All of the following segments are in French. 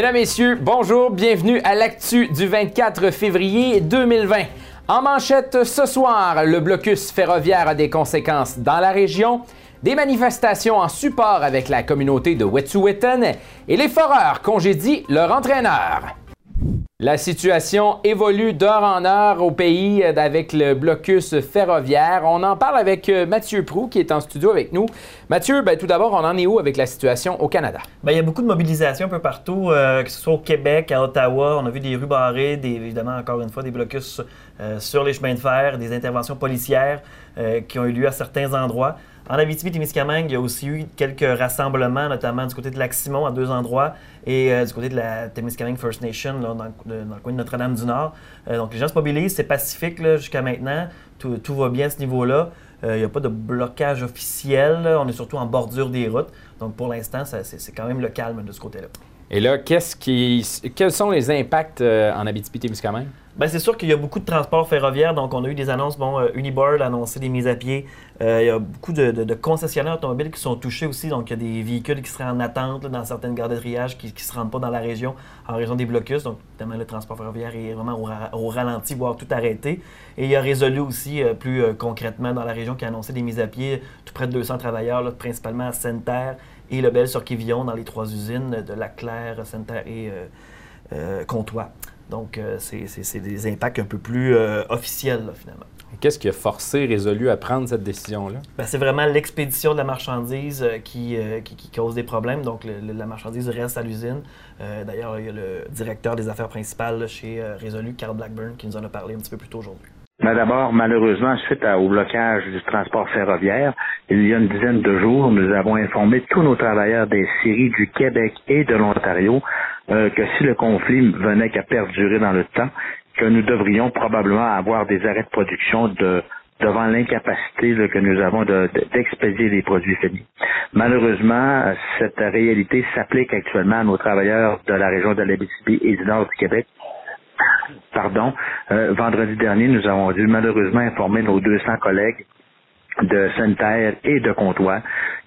Mesdames, Messieurs, bonjour, bienvenue à l'actu du 24 février 2020. En manchette ce soir, le blocus ferroviaire a des conséquences dans la région, des manifestations en support avec la communauté de Wet'suwet'en et les foreurs congédient leur entraîneur. La situation évolue d'heure en heure au pays euh, avec le blocus ferroviaire. On en parle avec euh, Mathieu Prou qui est en studio avec nous. Mathieu, ben, tout d'abord, on en est où avec la situation au Canada? Ben, il y a beaucoup de mobilisation un peu partout, euh, que ce soit au Québec, à Ottawa. On a vu des rues barrées, des, évidemment, encore une fois, des blocus sur les chemins de fer, des interventions policières qui ont eu lieu à certains endroits. En Abitibi-Témiscamingue, il y a aussi eu quelques rassemblements, notamment du côté de Lac-Simon à deux endroits et du côté de la Témiscamingue First Nation dans, le coin de Notre-Dame-du-Nord. Euh, donc les gens se mobilisent, c'est pacifique jusqu'à maintenant, tout, va bien à ce niveau-là. Euh, il n'y a pas de blocage officiel, on est surtout en bordure des routes. Donc pour l'instant, c'est quand même le calme de ce côté-là. Et là, qu'est-ce qui, quels sont les impacts en Abitibi-Témiscamingue? Bien, c'est sûr qu'il y a beaucoup de transports ferroviaires. Donc, on a eu des annonces. Bon, euh, Uniboard a annoncé des mises à pied. Euh, il y a beaucoup de, concessionnaires automobiles qui sont touchés aussi. Donc, il y a des véhicules qui seraient en attente dans certaines gares de triage qui ne se rendent pas dans la région en raison des blocus. Donc, évidemment, le transport ferroviaire est vraiment au, ralenti, voire tout arrêté. Et il y a Résolu aussi, euh, plus concrètement, dans la région, qui a annoncé des mises à pied. Tout près de 200 travailleurs, principalement à Sainte-Terre et Lebel sur Quivillon, dans les trois usines de Lac-Claire, Sainte-Terre et Comtois. Donc, euh, c'est des impacts un peu plus euh, officiels, finalement. Qu'est-ce qui a forcé Résolu à prendre cette décision-là? Ben, c'est vraiment l'expédition de la marchandise euh, qui, cause des problèmes. Donc, la marchandise reste à l'usine. D'ailleurs, il y a le directeur des affaires principales chez Résolu, Carl Blackburn, qui nous en a parlé un petit peu plus tôt aujourd'hui. Mais d'abord, malheureusement, suite au blocage du transport ferroviaire, il y a une dizaine de jours, nous avons informé tous nos travailleurs des séries du Québec et de l'Ontario euh, que si le conflit venait qu'à perdurer dans le temps, que nous devrions probablement avoir des arrêts de production de, devant l'incapacité que nous avons d'expédier les produits finis. Malheureusement, cette réalité s'applique actuellement à nos travailleurs de la région de l'Abitibi et du nord du Québec. Pardon. Euh, vendredi dernier, nous avons dû malheureusement informer nos 200 collègues de Sainte-Terre et de Comtois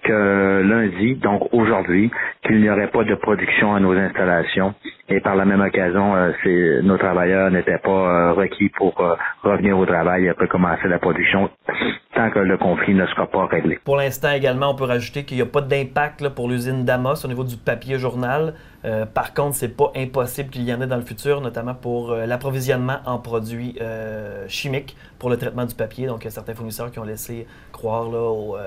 que lundi, donc aujourd'hui, qu'il n'y aurait pas de production à nos installations et par la même occasion, euh, nos travailleurs n'étaient pas euh, requis pour euh, revenir au travail et recommencer la production tant que le conflit ne sera pas réglé. Pour l'instant également, on peut rajouter qu'il n'y a pas d'impact pour l'usine Damas au niveau du papier journal. Euh, par contre, c'est pas impossible qu'il y en ait dans le futur, notamment pour euh, l'approvisionnement en produits euh, chimiques pour le traitement du papier. Donc, il y a certains fournisseurs qui ont laissé croire là,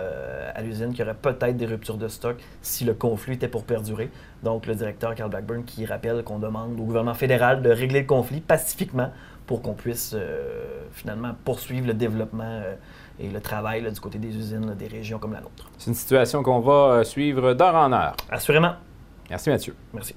à l'usine qu'il y aurait peut-être des ruptures de stock si le conflit était pour perdurer. Donc, le directeur Carl Blackburn qui rappelle qu'on demande au gouvernement fédéral de régler le conflit pacifiquement pour qu'on puisse finalement poursuivre le développement et le travail du côté des usines des régions comme la nôtre. C'est une situation qu'on va suivre d'heure en heure. Assurément. Merci Mathieu. Merci.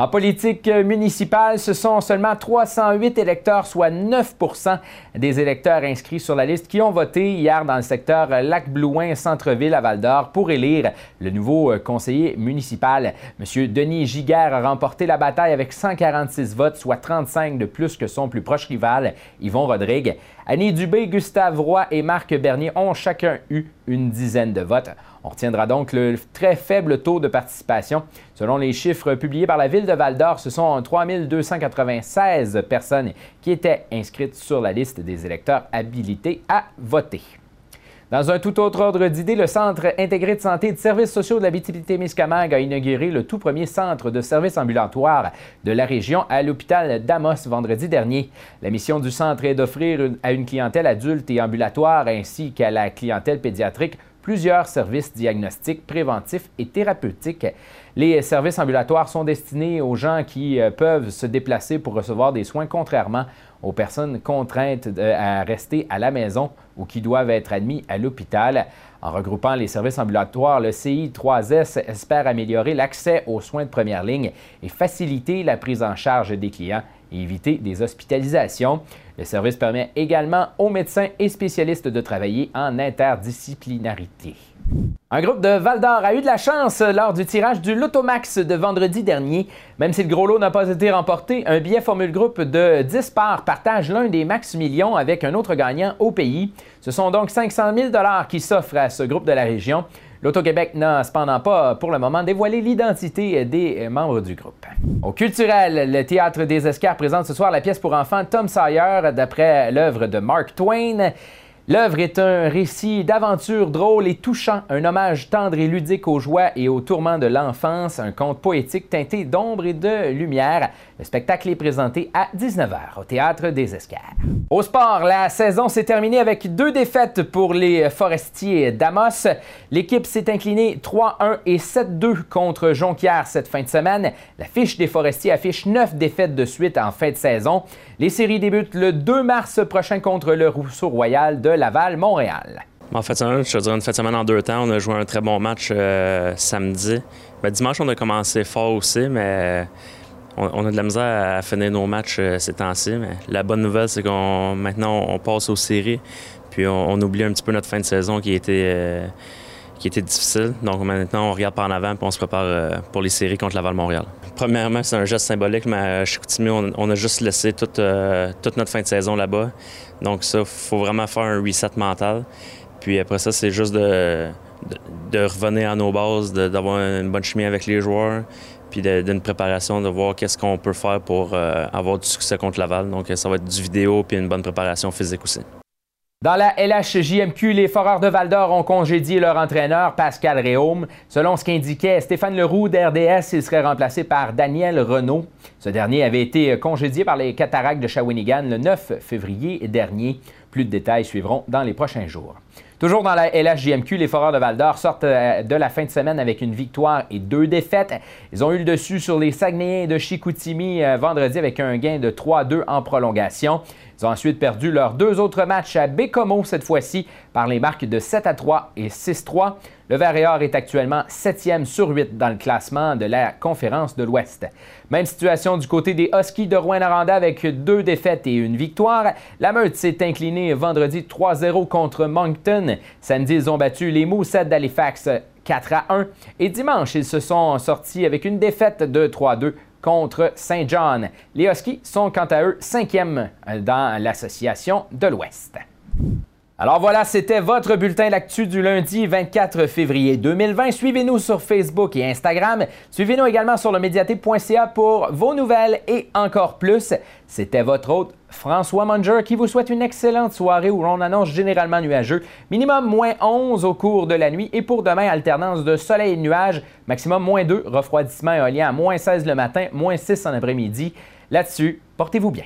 En politique municipale, ce sont seulement 308 électeurs, soit 9% des électeurs inscrits sur la liste qui ont voté hier dans le secteur Lac-Blouin, Centre-Ville à Val-d'Or pour élire le nouveau conseiller municipal. M. Denis Giguère a remporté la bataille avec 146 votes, soit 35 de plus que son plus proche rival, Yvon Rodrigue. Annie Dubé, Gustave Roy et Marc Bernier ont chacun eu une dizaine de votes. On retiendra donc le très faible taux de participation. Selon les chiffres publiés par la ville de Val-d'Or, ce sont 3 296 personnes qui étaient inscrites sur la liste des électeurs habilités à voter. Dans un tout autre ordre d'idées, le Centre intégré de santé et de services sociaux de la BTP-Témiscamingue a inauguré le tout premier centre de services ambulatoires de la région à l'hôpital d'Amos vendredi dernier. La mission du centre est d'offrir à une clientèle adulte et ambulatoire ainsi qu'à la clientèle pédiatrique plusieurs services diagnostiques, préventifs et thérapeutiques. Les services ambulatoires sont destinés aux gens qui euh, peuvent se déplacer pour recevoir des soins, contrairement aux personnes contraintes à rester à la maison ou qui doivent être admis à l'hôpital. En regroupant les services ambulatoires, le CI3S espère améliorer l'accès aux soins de première ligne et faciliter la prise en charge des clients et éviter des hospitalisations. Le service permet également aux médecins et spécialistes de travailler en interdisciplinarité. Un groupe de Val d'Or a eu de la chance lors du tirage du Lotomax de vendredi dernier. Même si le gros lot n'a pas été remporté, un billet Formule Groupe de 10 parts partage l'un des max millions avec un autre gagnant au pays. Ce sont donc 500 000 qui s'offrent à ce groupe de la région. L'Auto-Québec n'a cependant pas pour le moment dévoilé l'identité des membres du groupe. Au culturel, le Théâtre des Escars présente ce soir la pièce pour enfants Tom Sawyer d'après l'œuvre de Mark Twain. L'œuvre est un récit d'aventure drôle et touchant, un hommage tendre et ludique aux joies et aux tourments de l'enfance, un conte poétique teinté d'ombre et de lumière. Le spectacle est présenté à 19h au Théâtre des Escars. Au sport, la saison s'est terminée avec deux défaites pour les Forestiers d'Amos. L'équipe s'est inclinée 3-1 et 7-2 contre Jonquière cette fin de semaine. La fiche des Forestiers affiche neuf défaites de suite en fin de saison. Les séries débutent le 2 mars prochain contre le Rousseau Royal de Laval-Montréal. En fait, je te dirais une fin de semaine en deux temps. On a joué un très bon match euh, samedi. Ben, dimanche, on a commencé fort aussi, mais on, a de la misère à finir nos matchs euh, ces temps-ci. Mais la bonne nouvelle, c'est qu'on maintenant on passe aux séries. Puis on, oublie un petit peu notre fin de saison qui était, euh, qui était difficile. Donc maintenant, on regarde par en avant et on se prépare pour les séries contre Laval-Montréal. Premièrement, c'est un geste symbolique, mais à Chicoutimi, on, a juste laissé toute, toute notre fin de saison là-bas. Donc ça, faut vraiment faire un reset mental. Puis après ça, c'est juste de, de, revenir à nos bases, d'avoir une bonne chimie avec les joueurs, puis d'une préparation, de voir qu'est-ce qu'on peut faire pour euh, avoir du succès contre Laval. Donc ça va être du vidéo puis une bonne préparation physique aussi. Dans la LHJMQ, les Foreurs de Val-d'Or ont congédié leur entraîneur Pascal Réaume. Selon ce qu'indiquait Stéphane Leroux d'RDS, il serait remplacé par Daniel Renault. Ce dernier avait été congédié par les Cataractes de Shawinigan le 9 février dernier. Plus de détails suivront dans les prochains jours. Toujours dans la LHJMQ, les Foreurs de Val-d'Or sortent euh, de la fin de semaine avec une victoire et deux défaites. Ils ont eu le dessus sur les Saguenayens de Chicoutimi euh, vendredi avec un gain de 3-2 en prolongation. Ils ont ensuite perdu leurs deux autres matchs à Bécomo cette fois-ci par les marques de 7 à 3 et 6-3. Le Vert est actuellement 7e sur 8 dans le classement de la conférence de l'Ouest. Même situation du côté des Huskies de Rouen-Noranda avec deux défaites et une victoire. La Meute s'est inclinée vendredi 3-0 contre Moncton. Samedi, ils ont battu les Moussets d'Halifax 4 à 1. Et dimanche, ils se sont sortis avec une défaite de 3-2 contre Saint John. Les Huskies sont quant à eux cinquièmes dans l'association de l'Ouest. Alors voilà, c'était votre bulletin d'actu du lundi 24 février 2020. Suivez-nous sur Facebook et Instagram. Suivez-nous également sur le médiaté.ca pour vos nouvelles et encore plus. C'était votre hôte François Munger qui vous souhaite une excellente soirée où l'on annonce généralement nuageux. Minimum moins 11 au cours de la nuit et pour demain, alternance de soleil et de nuages. Maximum moins 2, refroidissement éolien à moins 16 le matin, moins 6 en après-midi. Là-dessus, portez-vous bien.